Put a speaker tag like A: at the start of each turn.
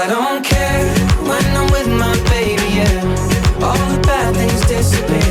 A: I don't care when I'm with my baby, yeah. All the bad things disappear.